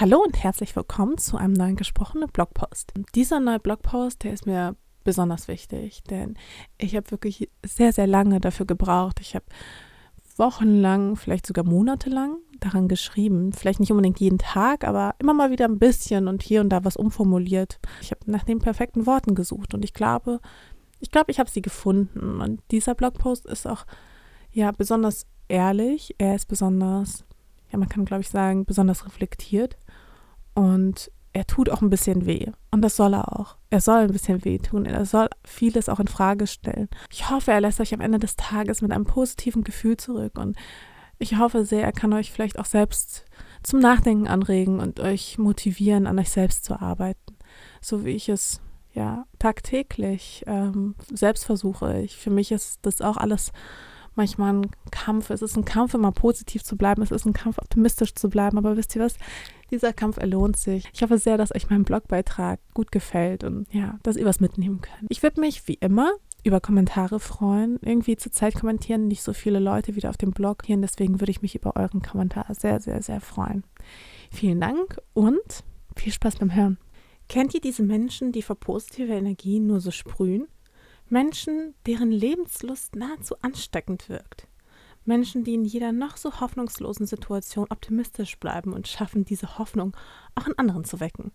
Hallo und herzlich willkommen zu einem neuen gesprochenen Blogpost. Dieser neue Blogpost, der ist mir besonders wichtig, denn ich habe wirklich sehr, sehr lange dafür gebraucht. Ich habe wochenlang, vielleicht sogar monatelang daran geschrieben. Vielleicht nicht unbedingt jeden Tag, aber immer mal wieder ein bisschen und hier und da was umformuliert. Ich habe nach den perfekten Worten gesucht und ich glaube, ich glaube, ich habe sie gefunden. Und dieser Blogpost ist auch ja besonders ehrlich. Er ist besonders ja, man kann, glaube ich, sagen, besonders reflektiert. Und er tut auch ein bisschen weh. Und das soll er auch. Er soll ein bisschen weh tun. Er soll vieles auch in Frage stellen. Ich hoffe, er lässt euch am Ende des Tages mit einem positiven Gefühl zurück. Und ich hoffe sehr, er kann euch vielleicht auch selbst zum Nachdenken anregen und euch motivieren, an euch selbst zu arbeiten. So wie ich es ja tagtäglich ähm, selbst versuche. Ich, für mich ist das auch alles manchmal ein Kampf. Es ist ein Kampf, immer positiv zu bleiben. Es ist ein Kampf, optimistisch zu bleiben. Aber wisst ihr was? Dieser Kampf erlohnt sich. Ich hoffe sehr, dass euch mein Blogbeitrag gut gefällt und ja, dass ihr was mitnehmen könnt. Ich würde mich wie immer über Kommentare freuen. Irgendwie zur Zeit kommentieren nicht so viele Leute wieder auf dem Blog hier. Deswegen würde ich mich über euren Kommentar sehr, sehr, sehr freuen. Vielen Dank und viel Spaß beim Hören. Kennt ihr diese Menschen, die vor positiver Energie nur so sprühen? Menschen, deren Lebenslust nahezu ansteckend wirkt. Menschen, die in jeder noch so hoffnungslosen Situation optimistisch bleiben und schaffen, diese Hoffnung auch in anderen zu wecken.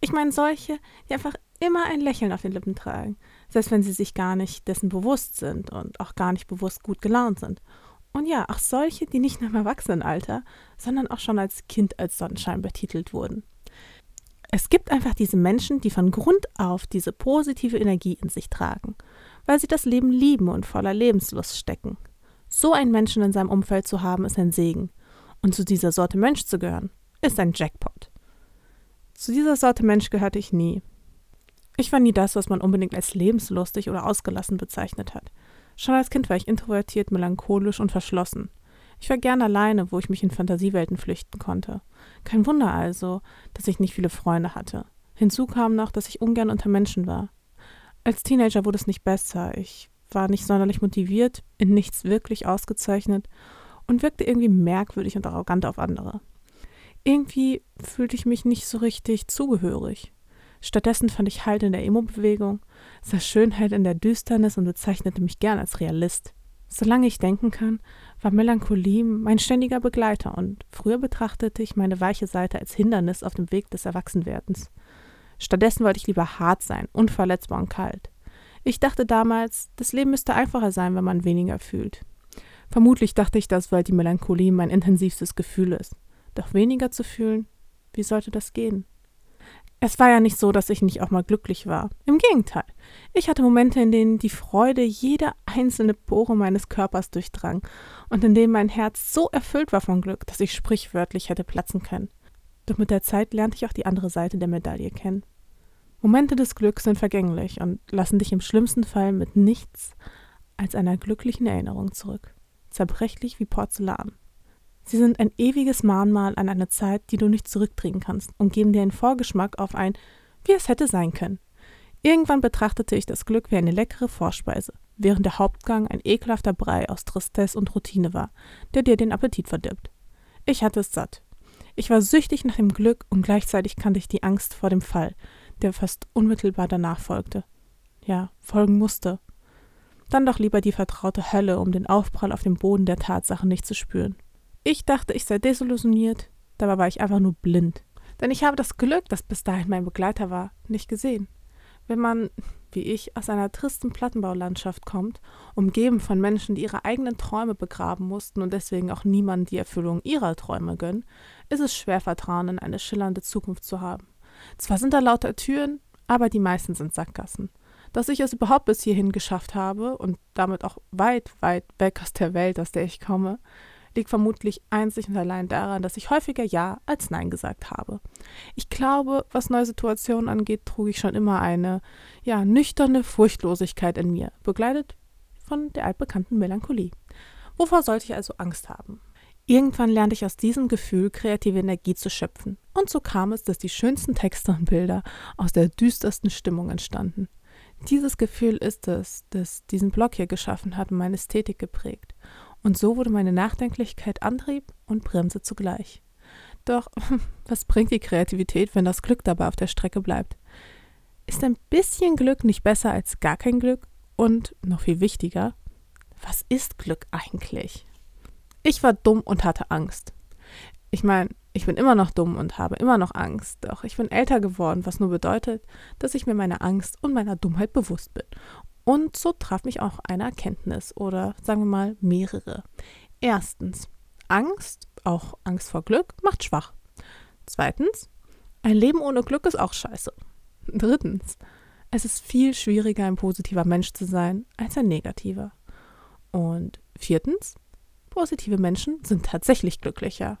Ich meine solche, die einfach immer ein Lächeln auf den Lippen tragen, selbst wenn sie sich gar nicht dessen bewusst sind und auch gar nicht bewusst gut gelaunt sind. Und ja, auch solche, die nicht nur im Erwachsenenalter, sondern auch schon als Kind als Sonnenschein betitelt wurden. Es gibt einfach diese Menschen, die von Grund auf diese positive Energie in sich tragen, weil sie das Leben lieben und voller Lebenslust stecken. So einen Menschen in seinem Umfeld zu haben, ist ein Segen. Und zu dieser Sorte Mensch zu gehören, ist ein Jackpot. Zu dieser Sorte Mensch gehörte ich nie. Ich war nie das, was man unbedingt als lebenslustig oder ausgelassen bezeichnet hat. Schon als Kind war ich introvertiert, melancholisch und verschlossen. Ich war gern alleine, wo ich mich in Fantasiewelten flüchten konnte. Kein Wunder also, dass ich nicht viele Freunde hatte. Hinzu kam noch, dass ich ungern unter Menschen war. Als Teenager wurde es nicht besser. Ich war nicht sonderlich motiviert, in nichts wirklich ausgezeichnet und wirkte irgendwie merkwürdig und arrogant auf andere. Irgendwie fühlte ich mich nicht so richtig zugehörig. Stattdessen fand ich Halt in der Emo-Bewegung, sah Schönheit in der Düsternis und bezeichnete mich gern als Realist. Solange ich denken kann, war Melancholie mein ständiger Begleiter und früher betrachtete ich meine weiche Seite als Hindernis auf dem Weg des Erwachsenwerdens. Stattdessen wollte ich lieber hart sein, unverletzbar und kalt. Ich dachte damals, das Leben müsste einfacher sein, wenn man weniger fühlt. Vermutlich dachte ich das, weil die Melancholie mein intensivstes Gefühl ist. Doch weniger zu fühlen, wie sollte das gehen? Es war ja nicht so, dass ich nicht auch mal glücklich war. Im Gegenteil. Ich hatte Momente, in denen die Freude jede einzelne Pore meines Körpers durchdrang und in denen mein Herz so erfüllt war von Glück, dass ich sprichwörtlich hätte platzen können. Doch mit der Zeit lernte ich auch die andere Seite der Medaille kennen. Momente des Glücks sind vergänglich und lassen dich im schlimmsten Fall mit nichts als einer glücklichen Erinnerung zurück. Zerbrechlich wie Porzellan. Sie sind ein ewiges Mahnmal an eine Zeit, die du nicht zurückdrehen kannst und geben dir einen Vorgeschmack auf ein, wie es hätte sein können. Irgendwann betrachtete ich das Glück wie eine leckere Vorspeise, während der Hauptgang ein ekelhafter Brei aus Tristesse und Routine war, der dir den Appetit verdirbt. Ich hatte es satt. Ich war süchtig nach dem Glück und gleichzeitig kannte ich die Angst vor dem Fall, der fast unmittelbar danach folgte. Ja, folgen musste. Dann doch lieber die vertraute Hölle, um den Aufprall auf dem Boden der Tatsache nicht zu spüren. Ich dachte, ich sei desillusioniert, dabei war ich einfach nur blind. Denn ich habe das Glück, das bis dahin mein Begleiter war, nicht gesehen. Wenn man, wie ich, aus einer tristen Plattenbaulandschaft kommt, umgeben von Menschen, die ihre eigenen Träume begraben mussten und deswegen auch niemandem die Erfüllung ihrer Träume gönnen, ist es schwer, Vertrauen in eine schillernde Zukunft zu haben. Zwar sind da lauter Türen, aber die meisten sind Sackgassen. Dass ich es überhaupt bis hierhin geschafft habe und damit auch weit, weit weg aus der Welt, aus der ich komme, liegt vermutlich einzig und allein daran, dass ich häufiger Ja als Nein gesagt habe. Ich glaube, was neue Situationen angeht, trug ich schon immer eine, ja, nüchterne Furchtlosigkeit in mir, begleitet von der altbekannten Melancholie. Wovor sollte ich also Angst haben? Irgendwann lernte ich aus diesem Gefühl kreative Energie zu schöpfen. Und so kam es, dass die schönsten Texte und Bilder aus der düstersten Stimmung entstanden. Dieses Gefühl ist es, das diesen Blog hier geschaffen hat und meine Ästhetik geprägt. Und so wurde meine Nachdenklichkeit Antrieb und Bremse zugleich. Doch was bringt die Kreativität, wenn das Glück dabei auf der Strecke bleibt? Ist ein bisschen Glück nicht besser als gar kein Glück? Und noch viel wichtiger, was ist Glück eigentlich? Ich war dumm und hatte Angst. Ich meine, ich bin immer noch dumm und habe immer noch Angst, doch ich bin älter geworden, was nur bedeutet, dass ich mir meiner Angst und meiner Dummheit bewusst bin. Und so traf mich auch eine Erkenntnis oder sagen wir mal mehrere. Erstens, Angst, auch Angst vor Glück, macht schwach. Zweitens, ein Leben ohne Glück ist auch scheiße. Drittens, es ist viel schwieriger, ein positiver Mensch zu sein als ein negativer. Und viertens, positive Menschen sind tatsächlich glücklicher.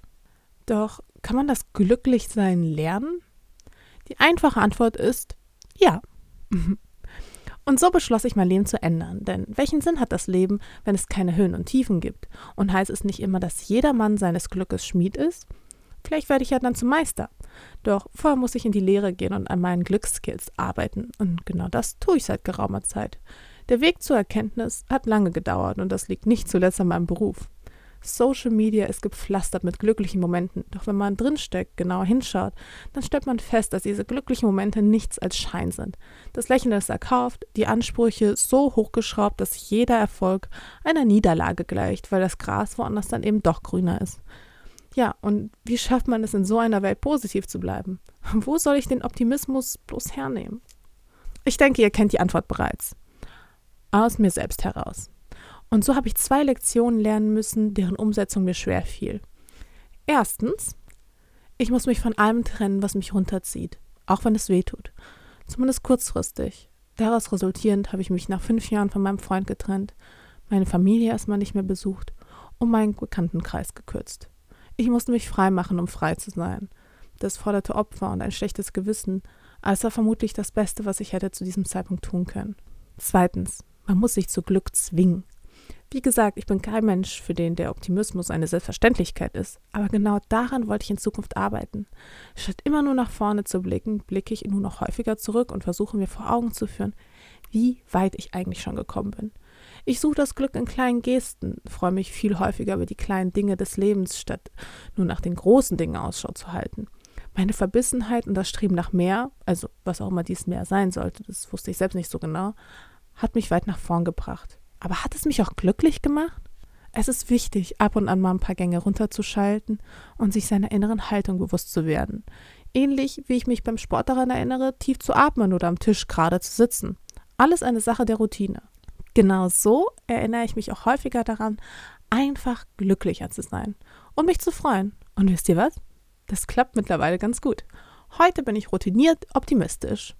Doch kann man das Glücklichsein lernen? Die einfache Antwort ist ja. Und so beschloss ich mein Leben zu ändern, denn welchen Sinn hat das Leben, wenn es keine Höhen und Tiefen gibt? Und heißt es nicht immer, dass jeder Mann seines Glückes Schmied ist? Vielleicht werde ich ja dann zum Meister. Doch vorher muss ich in die Lehre gehen und an meinen Glücksskills arbeiten. Und genau das tue ich seit geraumer Zeit. Der Weg zur Erkenntnis hat lange gedauert und das liegt nicht zuletzt an meinem Beruf. Social Media ist gepflastert mit glücklichen Momenten. Doch wenn man drinsteckt, genauer hinschaut, dann stellt man fest, dass diese glücklichen Momente nichts als Schein sind. Das Lächeln ist erkauft, die Ansprüche so hochgeschraubt, dass jeder Erfolg einer Niederlage gleicht, weil das Gras woanders dann eben doch grüner ist. Ja, und wie schafft man es in so einer Welt positiv zu bleiben? Wo soll ich den Optimismus bloß hernehmen? Ich denke, ihr kennt die Antwort bereits. Aus mir selbst heraus. Und so habe ich zwei Lektionen lernen müssen, deren Umsetzung mir schwer fiel. Erstens, ich muss mich von allem trennen, was mich runterzieht, auch wenn es weh tut. Zumindest kurzfristig. Daraus resultierend habe ich mich nach fünf Jahren von meinem Freund getrennt, meine Familie erstmal nicht mehr besucht und meinen Bekanntenkreis gekürzt. Ich musste mich frei machen, um frei zu sein. Das forderte Opfer und ein schlechtes Gewissen, aber es war vermutlich das Beste, was ich hätte zu diesem Zeitpunkt tun können. Zweitens, man muss sich zu Glück zwingen. Wie gesagt, ich bin kein Mensch, für den der Optimismus eine Selbstverständlichkeit ist, aber genau daran wollte ich in Zukunft arbeiten. Statt immer nur nach vorne zu blicken, blicke ich nur noch häufiger zurück und versuche mir vor Augen zu führen, wie weit ich eigentlich schon gekommen bin. Ich suche das Glück in kleinen Gesten, freue mich viel häufiger über die kleinen Dinge des Lebens, statt nur nach den großen Dingen Ausschau zu halten. Meine Verbissenheit und das Streben nach mehr, also was auch immer dies mehr sein sollte, das wusste ich selbst nicht so genau, hat mich weit nach vorn gebracht. Aber hat es mich auch glücklich gemacht? Es ist wichtig, ab und an mal ein paar Gänge runterzuschalten und sich seiner inneren Haltung bewusst zu werden. Ähnlich wie ich mich beim Sport daran erinnere, tief zu atmen oder am Tisch gerade zu sitzen. Alles eine Sache der Routine. Genau so erinnere ich mich auch häufiger daran, einfach glücklicher zu sein und mich zu freuen. Und wisst ihr was? Das klappt mittlerweile ganz gut. Heute bin ich routiniert optimistisch.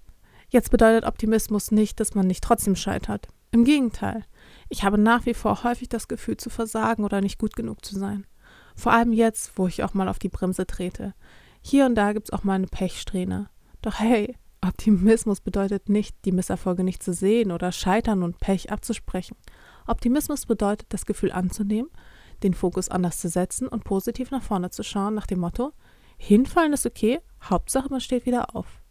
Jetzt bedeutet Optimismus nicht, dass man nicht trotzdem scheitert. Im Gegenteil, ich habe nach wie vor häufig das Gefühl zu versagen oder nicht gut genug zu sein. Vor allem jetzt, wo ich auch mal auf die Bremse trete. Hier und da gibt es auch mal eine Pechsträhne. Doch hey, Optimismus bedeutet nicht, die Misserfolge nicht zu sehen oder Scheitern und Pech abzusprechen. Optimismus bedeutet, das Gefühl anzunehmen, den Fokus anders zu setzen und positiv nach vorne zu schauen, nach dem Motto: Hinfallen ist okay, Hauptsache man steht wieder auf.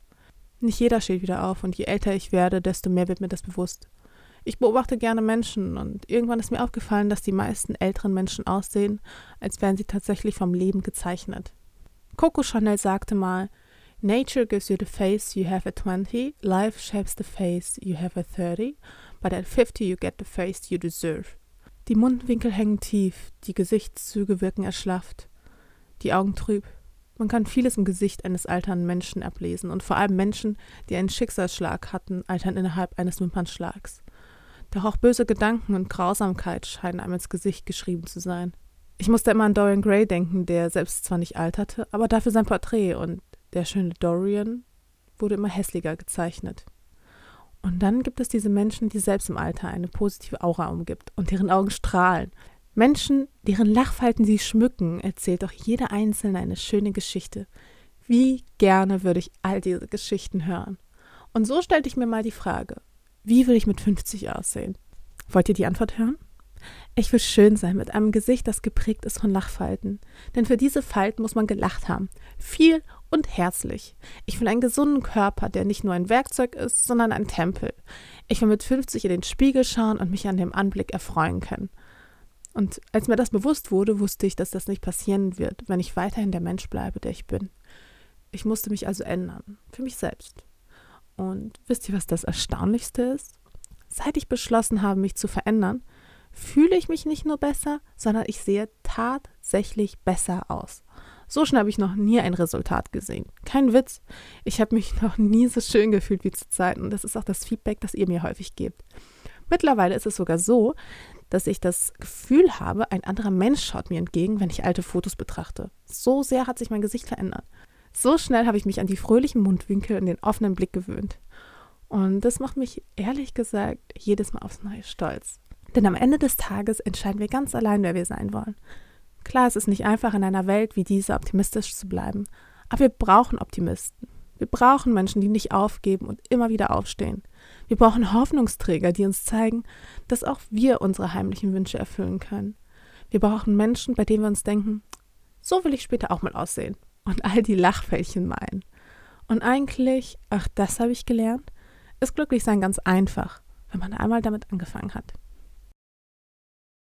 Nicht jeder steht wieder auf und je älter ich werde, desto mehr wird mir das bewusst. Ich beobachte gerne Menschen und irgendwann ist mir aufgefallen, dass die meisten älteren Menschen aussehen, als wären sie tatsächlich vom Leben gezeichnet. Coco Chanel sagte mal, Nature gives you the face you have at 20, life shapes the face you have at 30, but at 50 you get the face you deserve. Die Mundwinkel hängen tief, die Gesichtszüge wirken erschlafft, die Augen trüb. Man kann vieles im Gesicht eines alternden Menschen ablesen und vor allem Menschen, die einen Schicksalsschlag hatten, altern innerhalb eines Wimpernschlags. Doch auch böse Gedanken und Grausamkeit scheinen einem ins Gesicht geschrieben zu sein. Ich musste immer an Dorian Gray denken, der selbst zwar nicht alterte, aber dafür sein Porträt und der schöne Dorian wurde immer hässlicher gezeichnet. Und dann gibt es diese Menschen, die selbst im Alter eine positive Aura umgibt und deren Augen strahlen. Menschen, deren Lachfalten sie schmücken, erzählt doch jeder Einzelne eine schöne Geschichte. Wie gerne würde ich all diese Geschichten hören. Und so stellte ich mir mal die Frage, wie will ich mit 50 aussehen? Wollt ihr die Antwort hören? Ich will schön sein mit einem Gesicht, das geprägt ist von Lachfalten. Denn für diese Falten muss man gelacht haben. Viel und herzlich. Ich will einen gesunden Körper, der nicht nur ein Werkzeug ist, sondern ein Tempel. Ich will mit 50 in den Spiegel schauen und mich an dem Anblick erfreuen können. Und als mir das bewusst wurde, wusste ich, dass das nicht passieren wird, wenn ich weiterhin der Mensch bleibe, der ich bin. Ich musste mich also ändern, für mich selbst. Und wisst ihr, was das Erstaunlichste ist? Seit ich beschlossen habe, mich zu verändern, fühle ich mich nicht nur besser, sondern ich sehe tatsächlich besser aus. So schnell habe ich noch nie ein Resultat gesehen. Kein Witz. Ich habe mich noch nie so schön gefühlt wie zur Zeit. Und das ist auch das Feedback, das ihr mir häufig gebt. Mittlerweile ist es sogar so, dass ich das Gefühl habe, ein anderer Mensch schaut mir entgegen, wenn ich alte Fotos betrachte. So sehr hat sich mein Gesicht verändert. So schnell habe ich mich an die fröhlichen Mundwinkel und den offenen Blick gewöhnt. Und das macht mich ehrlich gesagt jedes Mal aufs Neue stolz. Denn am Ende des Tages entscheiden wir ganz allein, wer wir sein wollen. Klar, es ist nicht einfach, in einer Welt wie dieser optimistisch zu bleiben, aber wir brauchen Optimisten. Wir brauchen Menschen, die nicht aufgeben und immer wieder aufstehen. Wir brauchen Hoffnungsträger, die uns zeigen, dass auch wir unsere heimlichen Wünsche erfüllen können. Wir brauchen Menschen, bei denen wir uns denken, so will ich später auch mal aussehen und all die Lachfältchen meinen. Und eigentlich, ach, das habe ich gelernt, ist Glücklichsein ganz einfach, wenn man einmal damit angefangen hat.